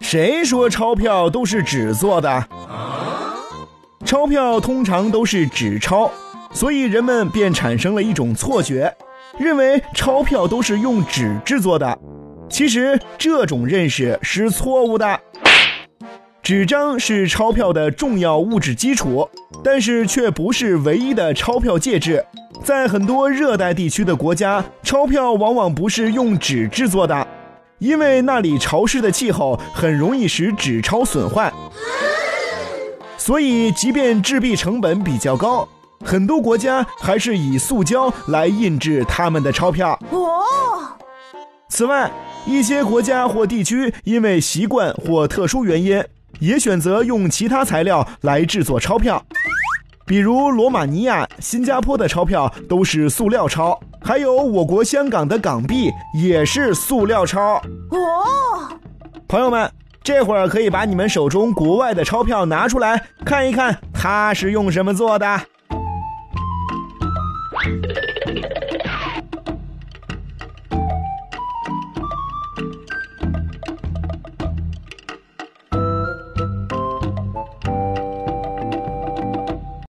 谁说钞票都是纸做的？钞票通常都是纸钞，所以人们便产生了一种错觉，认为钞票都是用纸制作的。其实这种认识是错误的。纸张是钞票的重要物质基础，但是却不是唯一的钞票介质。在很多热带地区的国家，钞票往往不是用纸制作的，因为那里潮湿的气候很容易使纸钞损坏。所以，即便制币成本比较高，很多国家还是以塑胶来印制他们的钞票。哦。此外，一些国家或地区因为习惯或特殊原因。也选择用其他材料来制作钞票，比如罗马尼亚、新加坡的钞票都是塑料钞，还有我国香港的港币也是塑料钞。哦，朋友们，这会儿可以把你们手中国外的钞票拿出来看一看，它是用什么做的？